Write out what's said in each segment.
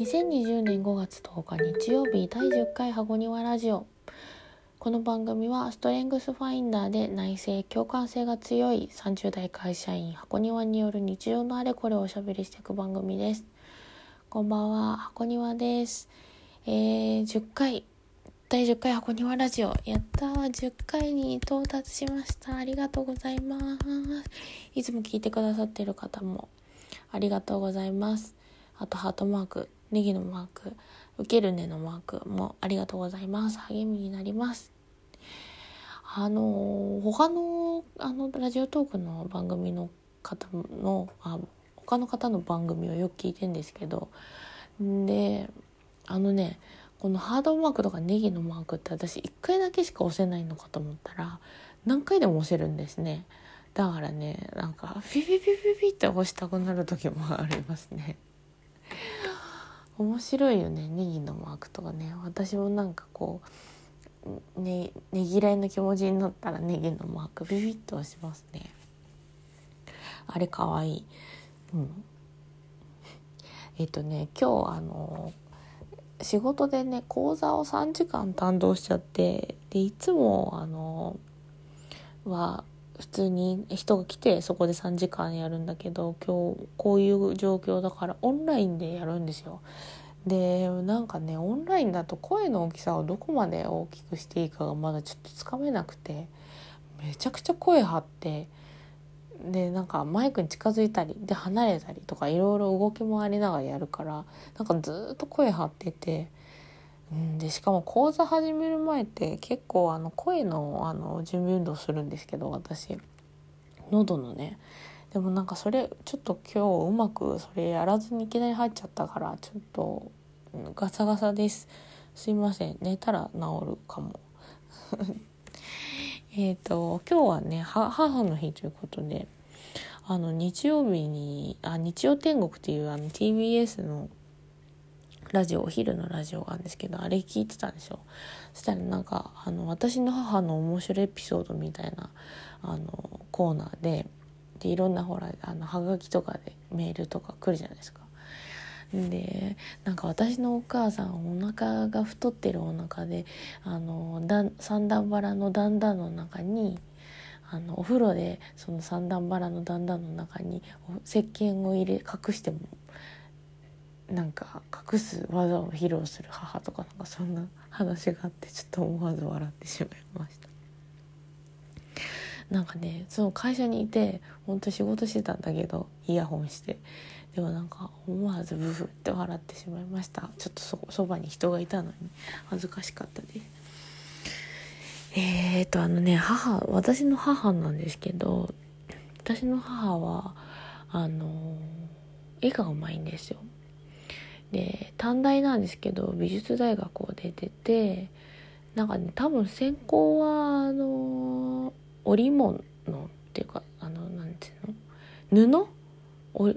2020年5月10日日曜日第10回箱庭ラジオ。この番組はストレングスファインダーで内政共感性が強い30代会社員箱庭による日常のあれこれをおしゃべりしていく番組です。こんばんは箱庭です。えー、10回第10回箱庭ラジオ。やったー。10回に到達しました。ありがとうございます。いつも聞いてくださっている方もありがとうございます。あとハートマーク。ネギのマーク受けるねのマークもありがとうございます。励みになります。あの他のあのラジオトークの番組の方のあ他の方の番組をよく聞いてんですけどであのねこのハードマークとかネギのマークって私1回だけしか押せないのかと思ったら何回でも押せるんですね。だからねなんかピピピピピって押したくなる時もありますね。面白いよねネギのマークとかね。私もなんかこうねねぎらいの気持ちになったらネギのマークビビッと押しますね。あれかわいい。うん。えっとね今日あの仕事でね講座を3時間担当しちゃってでいつもあのは普通に人が来てそこで3時間やるんだけど今日こういう状況だからオンラインでやるんですよ。でなんかねオンラインだと声の大きさをどこまで大きくしていいかがまだちょっとつかめなくてめちゃくちゃ声張ってでなんかマイクに近づいたりで離れたりとかいろいろ動き回りながらやるからなんかずっと声張ってて。でしかも講座始める前って結構あの声のあの準備運動するんですけど私。喉のね。でもなんかそれちょっと今日うまくそれやらずにいきなり入っちゃったからちょっとガサガサです。すいません。寝たら治るかも。えっと今日はね母の日ということであの日曜日にあ日曜天国っていうあの TBS のラジオお昼のラジオがあるんですけどあれ聞いてたんですよそしたらなんかあの私の母の面白いエピソードみたいなあのコーナーででいろんなほらあのハガキとかでメールとか来るじゃないですか。でなんか私のお母さんお腹が太ってるお腹であの三段バラの段々の中にあのお風呂でその三段バラの段々の中に石鹸を入れ隠してもなんか隠す技を披露する母とかなんかそんな話があってちょっと思わず笑ってしまいました。なんかねその会社にいてほんと仕事してたんだけどイヤホンして。でもなんか思わずブフって笑ってしまいました。ちょっとそそばに人がいたのに恥ずかしかったです。えーとあのね母私の母なんですけど私の母はあの絵がうまいんですよ。で短大なんですけど美術大学を出ててなんかね多分専攻はあの織物っていうかあのなんていうの？布？お、うん、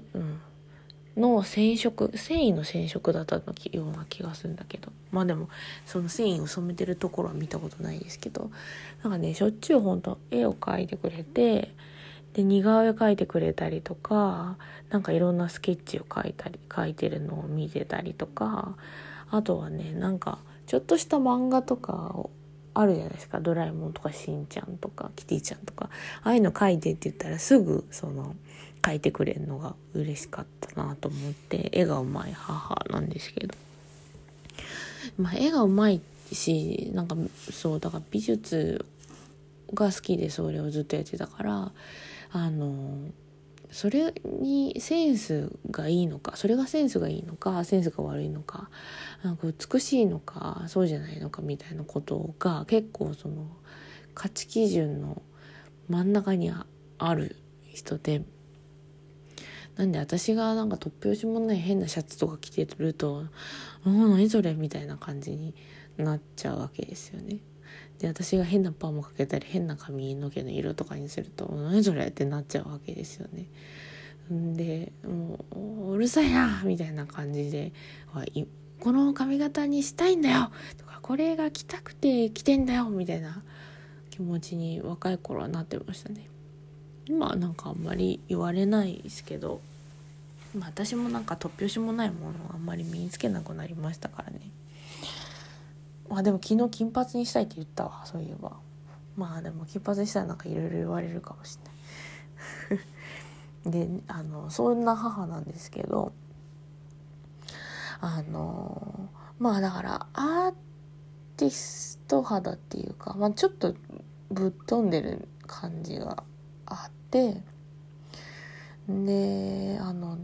の染色繊維の染色だったような気がするんだけど。まあでもその繊維を染めてるところは見たことないですけど。なんかねしょっちゅうほんと絵を描いてくれてで似顔絵描いてくれたりとかなんかいろんなスケッチを描いたり描いてるのを見てたりとかあとはねなんかちょっとした漫画とかあるじゃないですか「ドラえもん」とか「しんちゃん」とか「キティちゃん」とか。ああいうの描いてって言ったらすぐその描いてくれるのが嬉しかったなと思って絵がうまい母なんですけど。まあ絵がうまいしなんかそうだから美術が好きでそれをずっとやってたからあのそれにセンスがいいのかそれがセンスがいいのかセンスが悪いのかなんか美しいのかそうじゃないのかみたいなことが結構その価値基準の真ん中にある人でなんで私がなんか突拍子もない変なシャツとか着てると「あ何それ」みたいな感じになっちゃうわけですよね。で私が変なパーマかけたり変な髪の毛の色とかにすると「何それ?」ってなっちゃうわけですよね。でもううるさいなみたいな感じで「この髪型にしたいんだよ!」とか「これが着たくて着てんだよ!」みたいな気持ちに若い頃はなってましたね。今はなんかあんまり言われないですけどまあ私もなんか突拍子もないものをあんまり身につけなくなりましたからねまあでも昨日金髪にしたいって言ったわそういえば。まあでも金髪にしたらなんかいろいろ言われるかもしれない。であのそんな母なんですけどあのまあだからアーティスト肌っていうか、まあ、ちょっとぶっ飛んでる感じがあってであの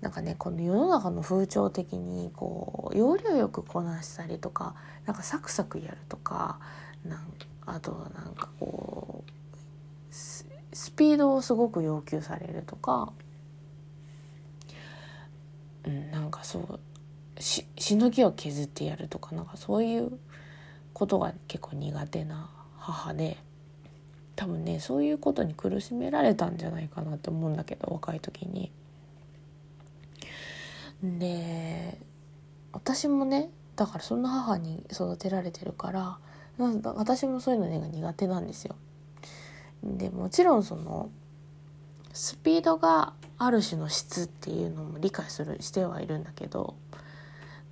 なんかねこの世の中の風潮的にこう要領よくこなしたりとかなんかサクサクやるとかなんあとはなんかこうスピードをすごく要求されるとか、うん、なんかそうししのぎを削ってやるとかなんかそういうことが結構苦手な母で。多分ねそういうことに苦しめられたんじゃないかなって思うんだけど若い時に。で私もねだからそんな母に育てられてるから私もそういうのが苦手なんですよ。でもちろんそのスピードがある種の質っていうのも理解するしてはいるんだけど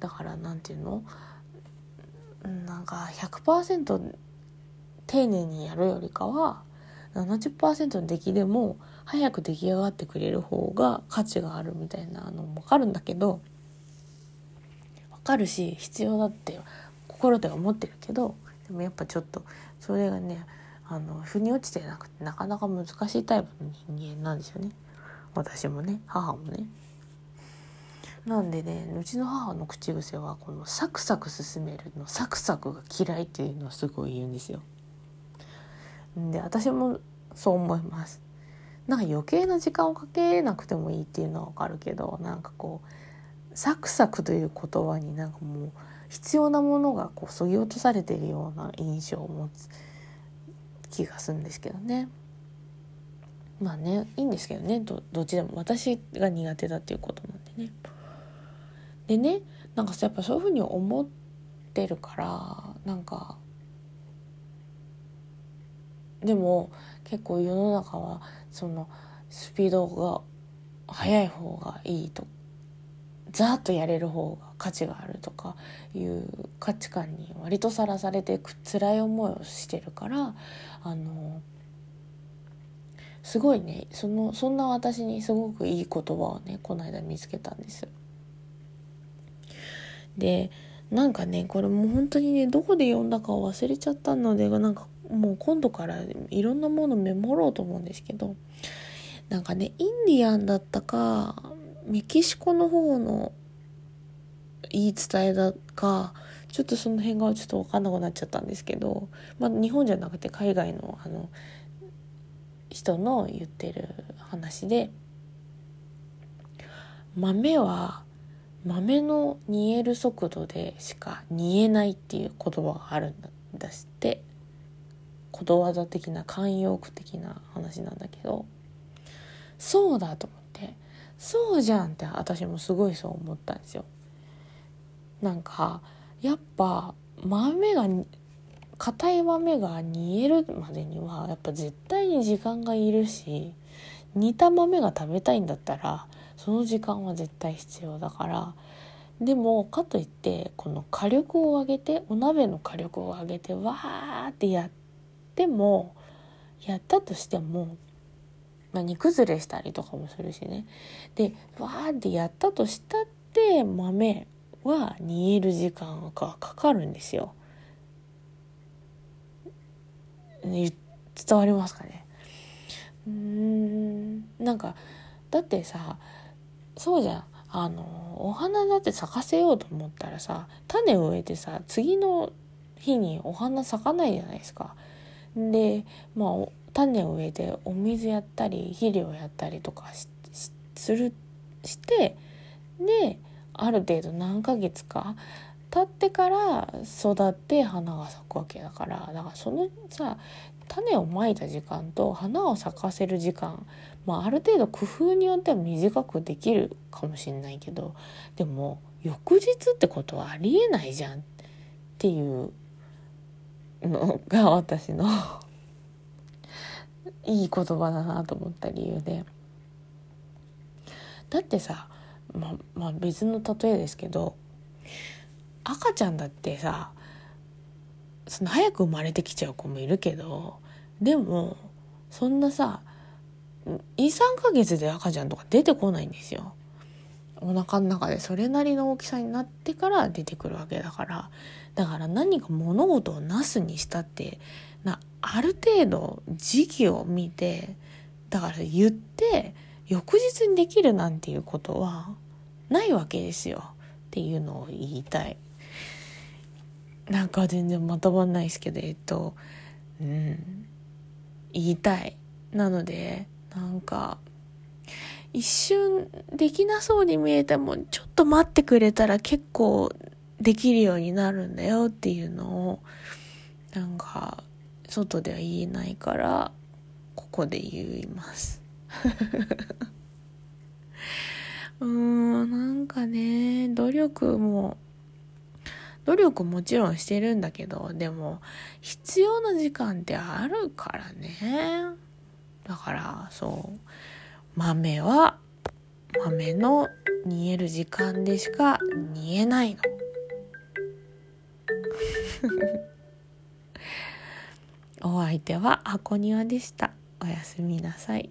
だから何て言うのなんか100%丁寧にやるよりかは70%の出来でも早く出来上がってくれる方が価値があるみたいなのも分かるんだけど分かるし必要だって心では思ってるけどでもやっぱちょっとそれがねあの腑に落ちてなくてなかなか難しいタイプの人間なんですよね私もね母もね。なんでねうちの母の口癖はこのサクサク進めるのサクサクが嫌いっていうのをすごい言うんですよ。で私もそう思います。なんか余計な時間をかけなくてもいいっていうのはわかるけどなんかこうサクサクという言葉になんかもう必要なものがこうそぎ落とされているような印象を持つ気がするんですけどね。まあねいいんですけどね。どっちでも。私が苦手だっていうことなんでね。でねなんかやっぱそういうふうに思ってるからなんかでも結構世の中はそのスピードが速い方がいいとザーッとやれる方が価値があるとかいう価値観に割とさらされてく辛い思いをしてるからあのすごいねそのそんな私にすごくいい言葉をねこの間見つけたんです。でなんかねこれもう本当にねどこで読んだか忘れちゃったのでなんかもう今度からいろんなものメモろうと思うんですけどなんかねインディアンだったかメキシコの方の言い伝えだかちょっとその辺がちょっと分かんなくなっちゃったんですけど、まあ、日本じゃなくて海外のあの人の言ってる話で豆は豆の煮える速度でしか煮えないっていう言葉があるんだってことわざ的な慣用句的な話なんだけどそうだと思ってそうじゃんって私もすごいそう思ったんですよ。なんかやっぱ豆が硬い豆が煮えるまでにはやっぱ絶対に時間がいるし煮た豆が食べたいんだったらその時間は絶対必要だからでもかといってこの火力を上げてお鍋の火力を上げてわーってやってもやったとしても、まあ、煮崩れしたりとかもするしねでわーってやったとしたって豆は煮える時間がかかるんですよ。伝わりますかね？うんなんかだってさそうじゃんあのお花だって咲かせようと思ったらさ種を植えてさ次の日にお花咲かないじゃないですか。でまあ種を植えてお水やったり肥料やったりとかするしてである程度何ヶ月か経ってから育って花が咲くわけだからだからそのさ種をまいた時間と花を咲かせる時間、まあ、ある程度工夫によっては短くできるかもしれないけどでも翌日ってことはありえないじゃんっていうのが私のいい言葉だなと思った理由でだってさままあ別の例えですけど赤ちゃんだってさその早く生まれてきちゃう子もいるけどでもそんなさ23ヶ月で赤ちゃんとか出てこないんですよ。お腹の中でそれなりの大きさになってから出てくるわけだからだから何か物事をなすにしたってなある程度時期を見てだから言って翌日にできるなんていうことはないわけですよっていうのを言いたい。なんか全然まとまんないですけどえっとうん言いたい。なのでなんか一瞬できなそうに見えてもちょっと待ってくれたら結構できるようになるんだよっていうのをなんか外では言えないからここで言います。うーんなんかね努力も努力もちろんしてるんだけどでも必要な時間ってあるからね。だからそう。豆は豆の煮える時間でしか煮えないの お相手は箱庭でした。おやすみなさい。